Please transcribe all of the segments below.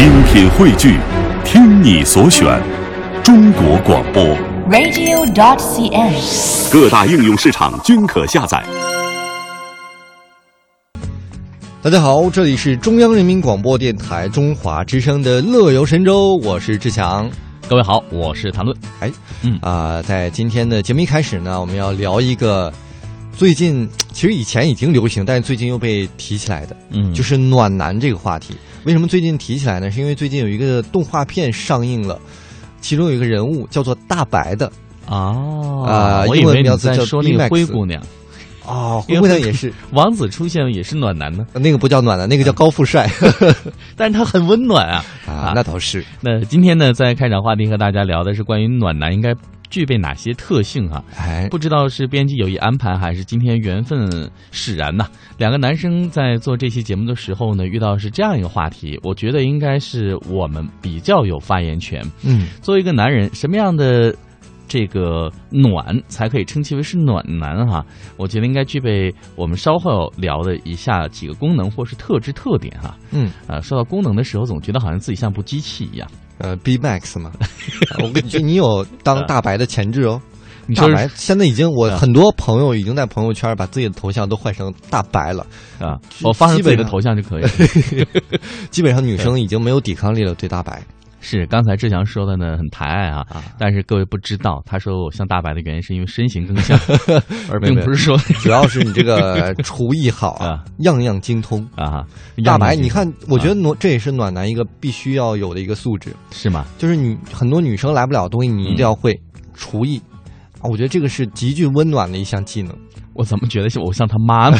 精品汇聚，听你所选，中国广播。radio.dot.cn，。各大应用市场均可下载。大家好，这里是中央人民广播电台中华之声的《乐游神州》，我是志强。各位好，我是谭论。哎，嗯啊、在今天的节目一开始呢，我们要聊一个最近 其实以前已经流行，但是最近又被提起来的，嗯就是暖男这个话题。为什么最近提起来呢？是因为最近有一个动画片上映了，其中有一个人物叫做大白的哦啊英文我以为你名字叫在说那个灰姑娘，哦，灰姑娘也是，王子出现也是暖男呢，那个不叫暖男，那个叫高富帅 但是他很温暖啊。啊，那倒是。那今天呢，在开场话题和大家聊的是关于暖男应该具备哪些特性啊、哎，不知道是编辑有意安排，还是今天缘分使然呐？两个男生在做这期节目的时候呢，遇到是这样一个话题，我觉得应该是我们比较有发言权。嗯，作为一个男人，什么样的这个暖才可以称其为是暖男哈？我觉得应该具备我们稍后聊的以下几个功能或是特质特点哈。嗯，呃，说到功能的时候，总觉得好像自己像部机器一样。呃，B Max 嘛，我跟你说，你有当大白的潜质哦。大白现在已经，我啊很多朋友已经在朋友圈把自己的头像都换成大白了，啊，我发上自己的头像就可以了。基本上女生已经没有抵抗力了，对大白是刚才志强说的呢，很抬爱啊。啊。但是各位不知道，他说我像大白的原因是因为身形更像，而并不是说 主要是你这个 厨艺好啊啊，样样精通。啊，大白，你看，我觉得暖这也是暖男一个必须要有的一个素质，是吗？就是你很多女生来不了的东西，你一定要会厨艺啊。我觉得这个是极具温暖的一项技能。我怎么觉得像我像他妈呢？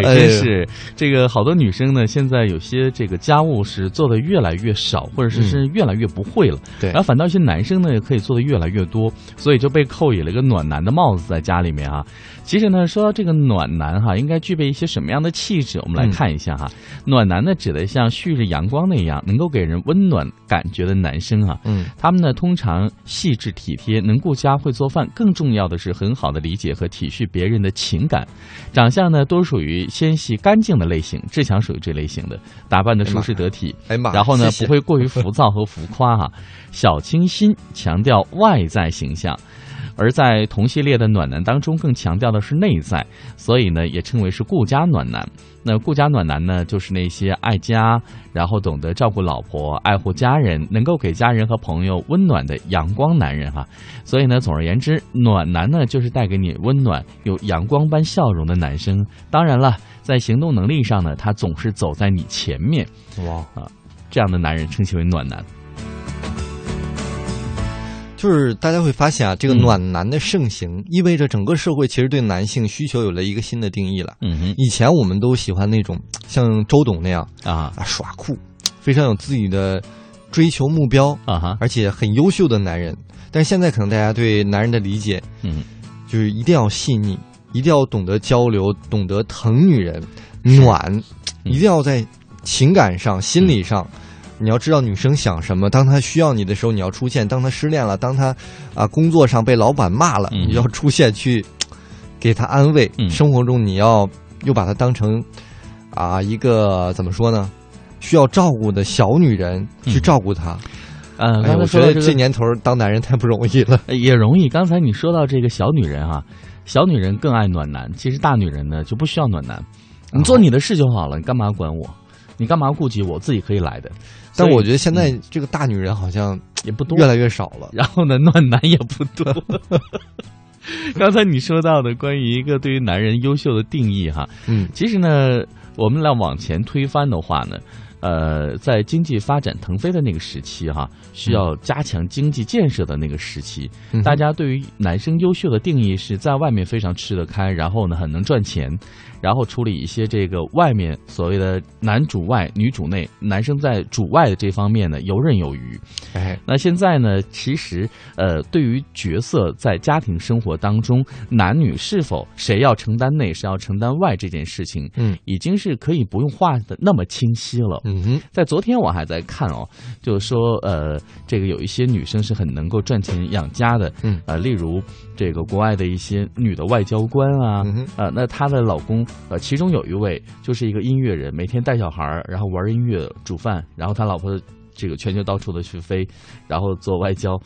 真是这个好多女生呢，现在有些这个家务是做的越来越少，或者是是越来越不会了。对然后反倒一些男生呢，也可以做的越来越多，所以就被扣以了一个暖男的帽子在家里面啊。其实呢，说到这个暖男哈，应该具备一些什么样的气质？我们来看一下哈。暖男呢，指的像旭日阳光那样能够给人温暖感觉的男生啊。嗯，他们呢，通常细致体贴，能顾家，会做饭，更重要的是很好的理解和体恤别人的情感。长相呢，都属于纤细干净的类型，志强属于这类型的，打扮的舒适得体。哎妈，然后呢，不会过于浮躁和浮夸哈、小清新，强调外在形象。而在同系列的暖男当中，更强调的是内在，所以呢，也称为是顾家暖男。那顾家暖男呢，就是那些爱家，然后懂得照顾老婆、爱护家人，能够给家人和朋友温暖的阳光男人哈。所以呢，总而言之，暖男呢，就是带给你温暖、有阳光般笑容的男生。当然了，在行动能力上呢，他总是走在你前面，哇啊。这样的男人称其为暖男。就是大家会发现啊，这个嗯。暖男的盛行，意味着整个社会其实对男性需求有了一个新的定义了。嗯哼。以前我们都喜欢那种像周董那样啊。啊耍酷，非常有自己的追求目标，啊哈。而且很优秀的男人。但是现在可能大家对男人的理解嗯。就是一定要细腻，一定要懂得交流，懂得疼女人，暖，嗯。一定要在情感上、心理上。你要知道女生想什么，当她需要你的时候，你要出现；当她失恋了，当她啊工作上被老板骂了，嗯你要出现去给她安慰。嗯生活中你要又把她当成啊一个怎么说呢？需要照顾的小女人去照顾她。嗯，哎呀，刚才我觉得这年头当男人太不容易了。呃 也容易。刚才你说到这个小女人啊，小女人更爱暖男，其实大女人呢就不需要暖男，你做你的事就好了，你干嘛管我？你干嘛顾及我？自己可以来的。但我觉得现在这个大女人好像也不多，越来越少了。然后呢，暖男也不多。刚才你说到的关于一个对于男人优秀的定义哈，嗯其实呢，我们来往前推翻的话呢，呃，在经济发展腾飞的那个时期哈，需要加强经济建设的那个时期，嗯大家对于男生优秀的定义是在外面非常吃得开，然后呢很能赚钱，然后处理一些这个外面所谓的男主外女主内，男生在主外的这方面呢游刃有余。哎，那现在呢，其实呃，对于角色在家庭生活当中，男女是否谁要承担内，谁要承担外这件事情，嗯，已经是可以不用画的那么清晰了。嗯嗯哼，在昨天我还在看哦，就是说呃，这个有一些女生是很能够赚钱养家的，嗯。呃，例如这个国外的一些女的外交官啊，嗯呃，那她的老公呃，其中有一位就是一个音乐人，每天带小孩儿，然后玩音乐、煮饭，然后他老婆这个全球到处的去飞，然后做外交，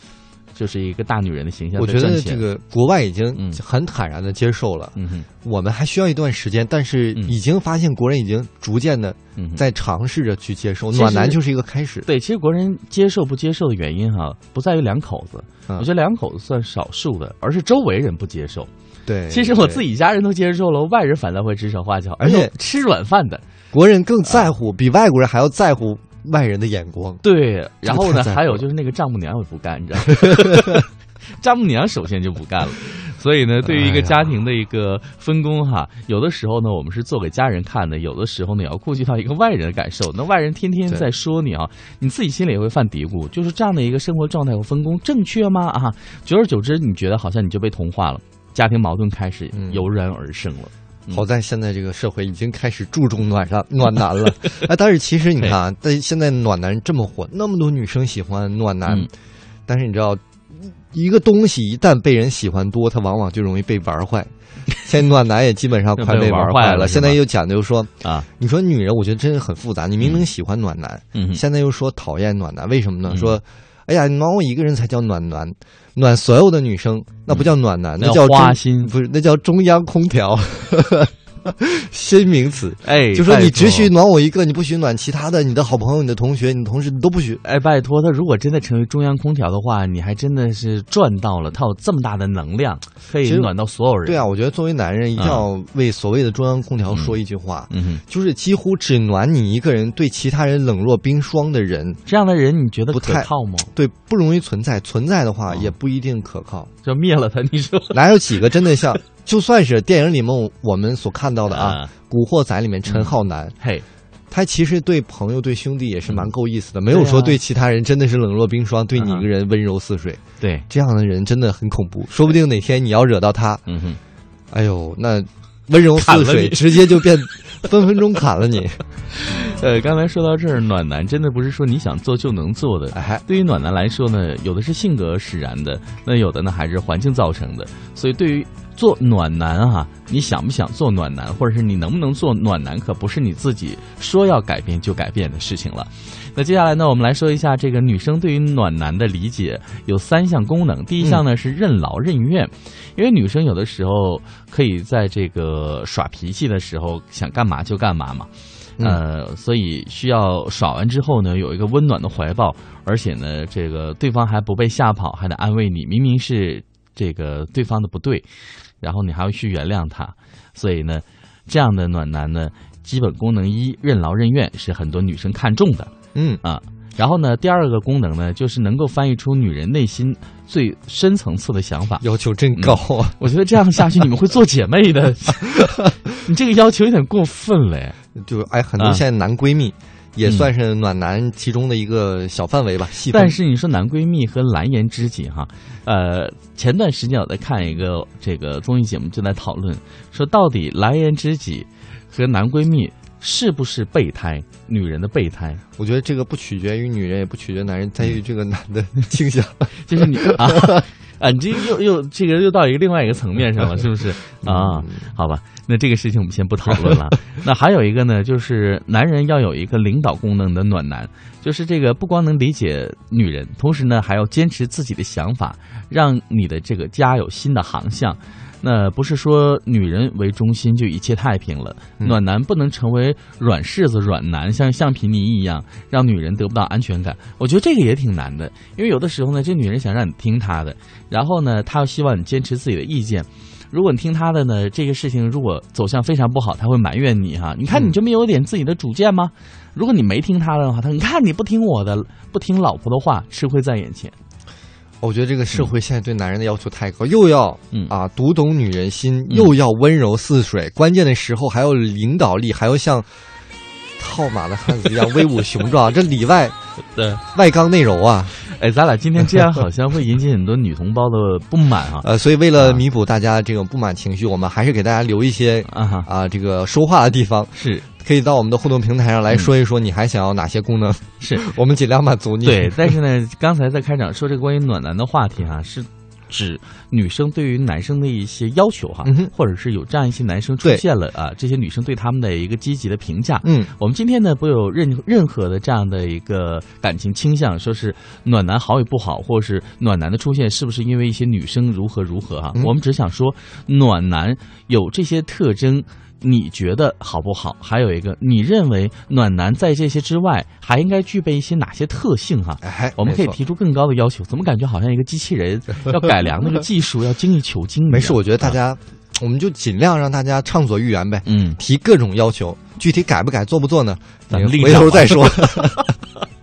就是一个大女人的形象我觉。得这个国外已经嗯很坦然的接受了，嗯，我们还需要一段时间，但是嗯已经发现国人已经逐渐的。在尝试着去接受，暖男就是一个开始。对，其实国人接受不接受的原因哈、不在于两口子，嗯我觉得两口子算少数的，而是周围人不接受。对，其实我自己家人都接受了，外人反倒会指手画脚，而且吃软饭的。国人更在乎，比外国人还要在乎外人的眼光。对，然后呢，还有就是那个丈母娘也不干，你知道吗？丈母娘首先就不干了，所以呢，对于一个家庭的一个分工哈，有的时候呢，我们是做给家人看的，有的时候呢，也要顾及到一个外人的感受。那外人天天在说你啊，你自己心里也会犯嘀咕，就是这样的一个生活状态和分工正确吗？啊，久而久之，你觉得好像你就被同化了，家庭矛盾开始嗯油然而生了。嗯好在现在这个社会已经开始注重暖上暖男了，哎，但是其实你看啊，但现在暖男这么火，那么多女生喜欢暖男，嗯但是你知道，一个东西一旦被人喜欢多，它往往就容易被玩坏。现在暖男也基本上快被 被玩玩坏了。现在又讲究说，啊，你说女人，我觉得真的很复杂。你明明喜欢暖男，嗯，现在又说讨厌暖男，为什么呢？嗯说，哎呀，你暖我一个人才叫暖男，暖所有的女生那不叫暖男，那叫中花心。不是那叫中央空调，新名词。哎，就说你只许暖我一个，你不许暖其他的，你的好朋友、你的同学、你的同事，你都不许。哎，拜托，他如果真的成为中央空调的话，你还真的是赚到了。他有这么大的能量，可以暖到所有人。对啊，，我觉得作为男人，一定要为所谓的中央空调说一句话，嗯哼，就是几乎只暖你一个人，对其他人冷若冰霜的人，这样的人你觉得不太可靠吗？对不容易存在，存在的话嗯也不一定可靠。就灭了他，你说？哪有几个真的像？就算是电影里面我们所看到的啊，啊，古惑仔》里面陈浩南，嘿，他其实对朋友、对兄弟也是蛮够意思的，没有说对其他人真的是冷若冰霜，对你一个人温柔似水。对，这样的人真的很恐怖，说不定哪天你要惹到他，嗯哼，哎呦，那温柔似水，直接就变 分分钟砍了你。呃，刚才说到这儿，暖男真的不是说你想做就能做的。哎，对于暖男来说呢，有的是性格使然的，那有的呢还是环境造成的。所以对于做暖男啊、你想不想做暖男，或者是你能不能做暖男，可不是你自己说要改变就改变的事情了。那接下来呢，我们来说一下这个女生对于暖男的理解有三项功能。第一项呢是任劳任怨，因为女生有的时候可以在这个耍脾气的时候想干嘛就干嘛嘛。嗯呃，所以需要耍完之后呢，有一个温暖的怀抱，而且呢，这个对方还不被吓跑，还得安慰你。明明是这个对方的不对，然后你还要去原谅他。所以呢，这样的暖男呢，基本功能一，任劳任怨是很多女生看重的嗯，啊。然后呢，第二个功能呢，就是能够翻译出女人内心最深层次的想法。要求真高啊！我觉得这样下去，你们会做姐妹的。你这个要求有点过分了。就哎，很多啊现在男闺蜜也嗯算是暖男其中的一个小范围吧，细。但是你说男闺蜜和蓝颜知己哈，呃，前段时间我在看一个这个综艺节目，就在讨论说，到底蓝颜知己和男闺蜜是不是备胎，女人的备胎？我觉得这个不取决于女人，也不取决于男人，在于这个男的 倾向。就是你啊啊，你这又又这个又到一个另外一个层面上了，是不是 啊？好吧，那这个事情我们先不讨论了。那还有一个呢，就是男人要有一个领导功能的暖男，就是这个不光能理解女人，同时呢还要坚持自己的想法，让你的这个家有新的航向。那不是说女人为中心就一切太平了，嗯暖男不能成为软柿子、软男，像橡皮泥一样，让女人得不到安全感。我觉得这个也挺难的，因为有的时候呢，这女人想让你听她的，然后呢，她又希望你坚持自己的意见。如果你听她的呢，这个事情如果走向非常不好，她会埋怨你哈。你看你就没有点自己的主见吗？如果你没听她的话，她你看你不听我的，不听老婆的话，吃亏在眼前。我觉得这个社会现在对男人的要求太高，又要嗯。啊读懂女人心，又要温柔似水，关键的时候还要领导力，还要像套马的汉子一样威武雄壮，这里外 对，外刚内柔啊！哎，咱俩今天这样好像会引起很多女同胞的不满啊。呃，所以为了弥补大家这种不满情绪，我们还是给大家留一些啊哈，啊这个说话的地方，是可以到我们的互动平台上来说一说你还想要哪些功能，是，我们尽量满足你。对。但是呢，刚才在开场说这个关于暖男的话题哈、是指女生对于男生的一些要求哈、嗯或者是有这样一些男生出现了啊，这些女生对他们的一个积极的评价。嗯，我们今天呢，不有任任何的这样的一个感情倾向，说是暖男好与不好，或是暖男的出现是不是因为一些女生如何如何哈、嗯我们只想说，暖男有这些特征。你觉得好不好？还有一个，你认为暖男在这些之外还应该具备一些哪些特性哈、哎，我们可以提出更高的要求，怎么感觉好像一个机器人要改良那个技术，要精益求精？没事，我觉得大啊，家，我们就尽量让大家畅所欲言呗，嗯，提各种要求，具体改不改、做不做呢？咱们回头再说。